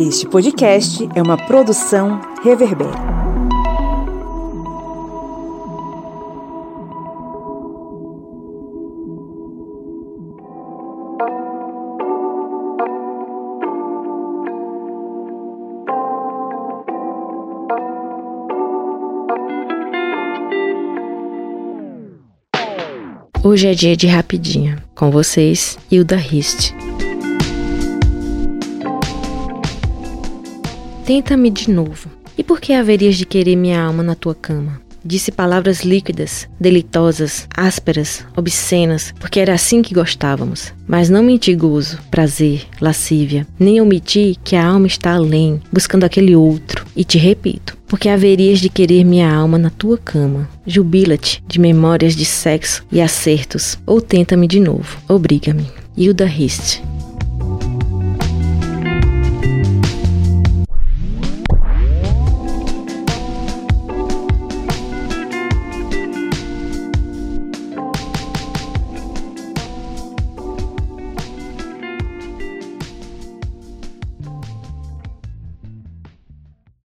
Este podcast é uma produção Reverber. Hoje é dia de rapidinha. Com vocês, Hilda Rist. Tenta-me de novo. E por que haverias de querer minha alma na tua cama? Disse palavras líquidas, deleitosas, ásperas, obscenas, porque era assim que gostávamos. Mas não menti gozo, prazer, lascívia, nem omiti que a alma está além, buscando aquele outro. E te repito, porque haverias de querer minha alma na tua cama. Jubila-te de memórias de sexo e acertos, ou tenta-me de novo, obriga-me. Hilda Hist